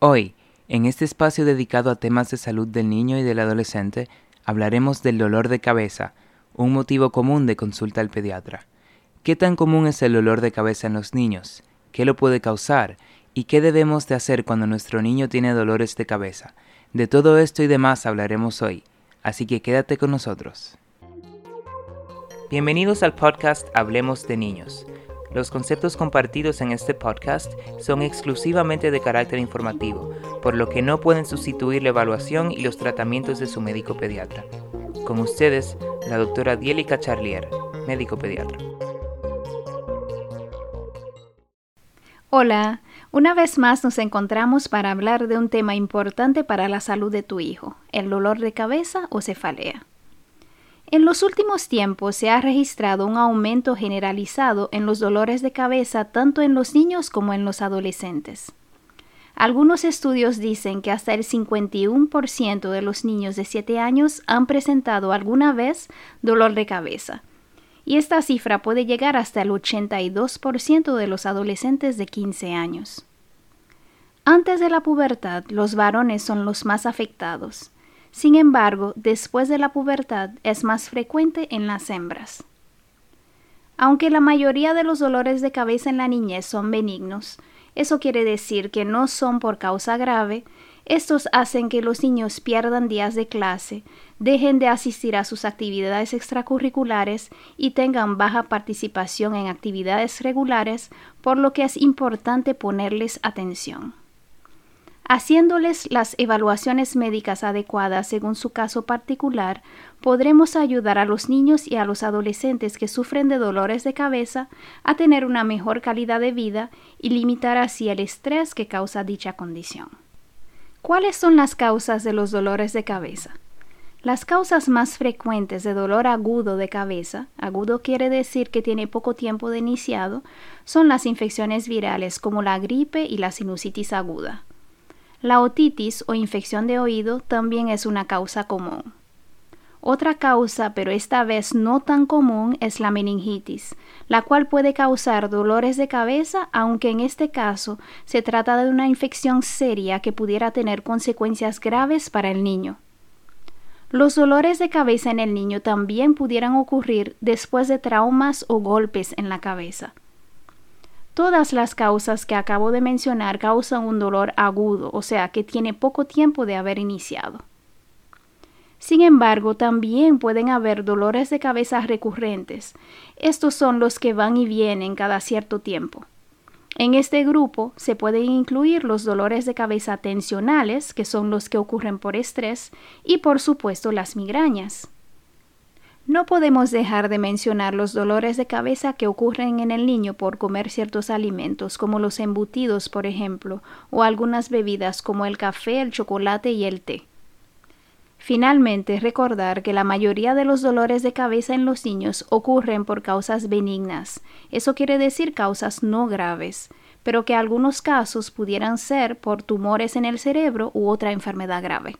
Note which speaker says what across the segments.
Speaker 1: Hoy, en este espacio dedicado a temas de salud del niño y del adolescente, hablaremos del dolor de cabeza, un motivo común de consulta al pediatra. ¿Qué tan común es el dolor de cabeza en los niños? ¿Qué lo puede causar? ¿Y qué debemos de hacer cuando nuestro niño tiene dolores de cabeza? De todo esto y demás hablaremos hoy, así que quédate con nosotros. Bienvenidos al podcast Hablemos de Niños los conceptos compartidos en este podcast son exclusivamente de carácter informativo, por lo que no pueden sustituir la evaluación y los tratamientos de su médico pediatra. Con ustedes, la doctora Dielica Charlier, médico pediatra.
Speaker 2: Hola, una vez más nos encontramos para hablar de un tema importante para la salud de tu hijo, el dolor de cabeza o cefalea. En los últimos tiempos se ha registrado un aumento generalizado en los dolores de cabeza tanto en los niños como en los adolescentes. Algunos estudios dicen que hasta el 51% de los niños de 7 años han presentado alguna vez dolor de cabeza, y esta cifra puede llegar hasta el 82% de los adolescentes de 15 años. Antes de la pubertad, los varones son los más afectados, sin embargo, después de la pubertad es más frecuente en las hembras. Aunque la mayoría de los dolores de cabeza en la niñez son benignos, eso quiere decir que no son por causa grave, estos hacen que los niños pierdan días de clase, dejen de asistir a sus actividades extracurriculares y tengan baja participación en actividades regulares, por lo que es importante ponerles atención. Haciéndoles las evaluaciones médicas adecuadas según su caso particular, podremos ayudar a los niños y a los adolescentes que sufren de dolores de cabeza a tener una mejor calidad de vida y limitar así el estrés que causa dicha condición. ¿Cuáles son las causas de los dolores de cabeza? Las causas más frecuentes de dolor agudo de cabeza, agudo quiere decir que tiene poco tiempo de iniciado, son las infecciones virales como la gripe y la sinusitis aguda. La otitis o infección de oído también es una causa común. Otra causa, pero esta vez no tan común, es la meningitis, la cual puede causar dolores de cabeza, aunque en este caso se trata de una infección seria que pudiera tener consecuencias graves para el niño. Los dolores de cabeza en el niño también pudieran ocurrir después de traumas o golpes en la cabeza. Todas las causas que acabo de mencionar causan un dolor agudo, o sea que tiene poco tiempo de haber iniciado. Sin embargo, también pueden haber dolores de cabeza recurrentes. Estos son los que van y vienen cada cierto tiempo. En este grupo se pueden incluir los dolores de cabeza tensionales, que son los que ocurren por estrés, y por supuesto las migrañas. No podemos dejar de mencionar los dolores de cabeza que ocurren en el niño por comer ciertos alimentos, como los embutidos, por ejemplo, o algunas bebidas como el café, el chocolate y el té. Finalmente, recordar que la mayoría de los dolores de cabeza en los niños ocurren por causas benignas. Eso quiere decir causas no graves, pero que algunos casos pudieran ser por tumores en el cerebro u otra enfermedad grave.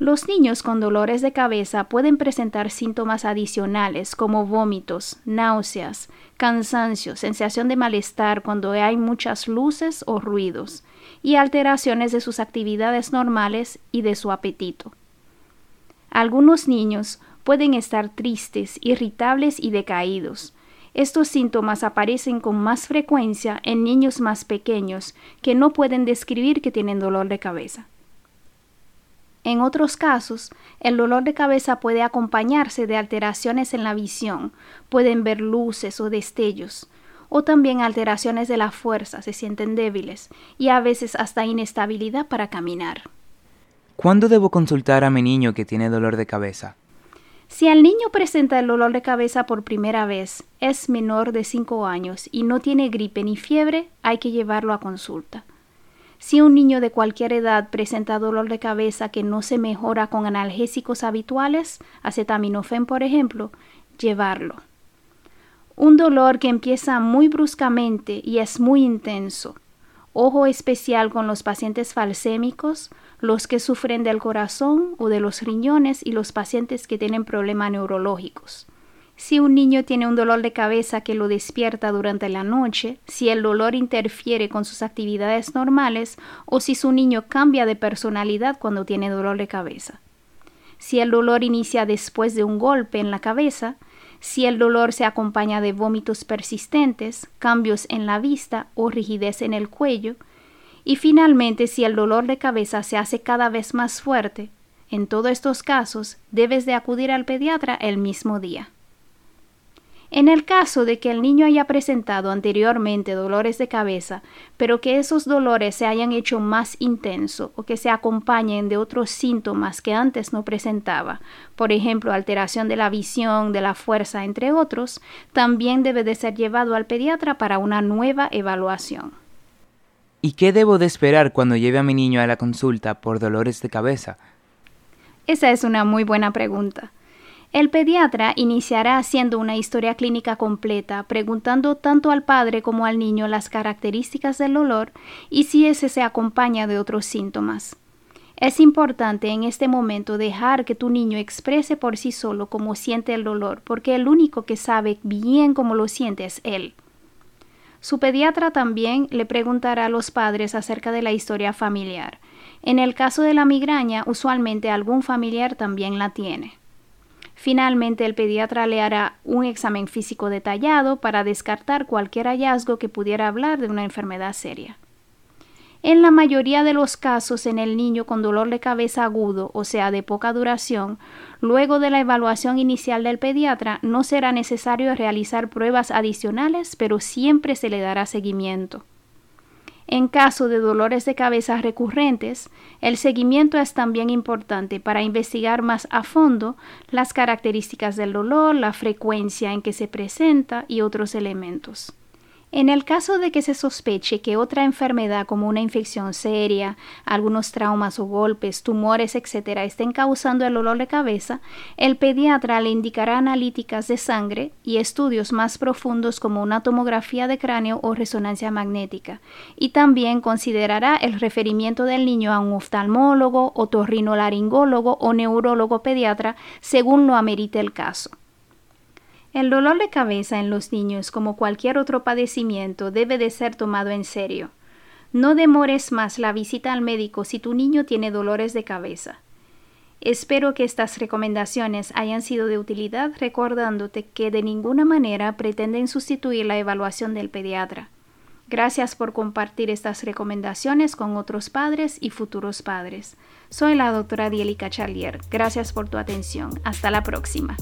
Speaker 2: Los niños con dolores de cabeza pueden presentar síntomas adicionales como vómitos, náuseas, cansancio, sensación de malestar cuando hay muchas luces o ruidos, y alteraciones de sus actividades normales y de su apetito. Algunos niños pueden estar tristes, irritables y decaídos. Estos síntomas aparecen con más frecuencia en niños más pequeños que no pueden describir que tienen dolor de cabeza. En otros casos, el dolor de cabeza puede acompañarse de alteraciones en la visión, pueden ver luces o destellos, o también alteraciones de la fuerza, se sienten débiles y a veces hasta inestabilidad para caminar.
Speaker 1: ¿Cuándo debo consultar a mi niño que tiene dolor de cabeza?
Speaker 2: Si el niño presenta el dolor de cabeza por primera vez, es menor de 5 años y no tiene gripe ni fiebre, hay que llevarlo a consulta. Si un niño de cualquier edad presenta dolor de cabeza que no se mejora con analgésicos habituales, acetaminofén por ejemplo, llevarlo. Un dolor que empieza muy bruscamente y es muy intenso. Ojo especial con los pacientes falsémicos, los que sufren del corazón o de los riñones y los pacientes que tienen problemas neurológicos. Si un niño tiene un dolor de cabeza que lo despierta durante la noche, si el dolor interfiere con sus actividades normales o si su niño cambia de personalidad cuando tiene dolor de cabeza. Si el dolor inicia después de un golpe en la cabeza, si el dolor se acompaña de vómitos persistentes, cambios en la vista o rigidez en el cuello, y finalmente si el dolor de cabeza se hace cada vez más fuerte, en todos estos casos debes de acudir al pediatra el mismo día. En el caso de que el niño haya presentado anteriormente dolores de cabeza, pero que esos dolores se hayan hecho más intenso o que se acompañen de otros síntomas que antes no presentaba, por ejemplo, alteración de la visión, de la fuerza, entre otros, también debe de ser llevado al pediatra para una nueva evaluación.
Speaker 1: ¿Y qué debo de esperar cuando lleve a mi niño a la consulta por dolores de cabeza?
Speaker 2: Esa es una muy buena pregunta. El pediatra iniciará haciendo una historia clínica completa, preguntando tanto al padre como al niño las características del dolor y si ese se acompaña de otros síntomas. Es importante en este momento dejar que tu niño exprese por sí solo cómo siente el dolor, porque el único que sabe bien cómo lo siente es él. Su pediatra también le preguntará a los padres acerca de la historia familiar. En el caso de la migraña, usualmente algún familiar también la tiene. Finalmente, el pediatra le hará un examen físico detallado para descartar cualquier hallazgo que pudiera hablar de una enfermedad seria. En la mayoría de los casos en el niño con dolor de cabeza agudo, o sea, de poca duración, luego de la evaluación inicial del pediatra no será necesario realizar pruebas adicionales, pero siempre se le dará seguimiento. En caso de dolores de cabeza recurrentes, el seguimiento es también importante para investigar más a fondo las características del dolor, la frecuencia en que se presenta y otros elementos. En el caso de que se sospeche que otra enfermedad como una infección seria, algunos traumas o golpes, tumores, etc., estén causando el dolor de cabeza, el pediatra le indicará analíticas de sangre y estudios más profundos como una tomografía de cráneo o resonancia magnética, y también considerará el referimiento del niño a un oftalmólogo, otorrinolaringólogo o neurólogo pediatra según lo amerite el caso. El dolor de cabeza en los niños, como cualquier otro padecimiento, debe de ser tomado en serio. No demores más la visita al médico si tu niño tiene dolores de cabeza. Espero que estas recomendaciones hayan sido de utilidad recordándote que de ninguna manera pretenden sustituir la evaluación del pediatra. Gracias por compartir estas recomendaciones con otros padres y futuros padres. Soy la doctora Dielica Charlier. Gracias por tu atención. Hasta la próxima.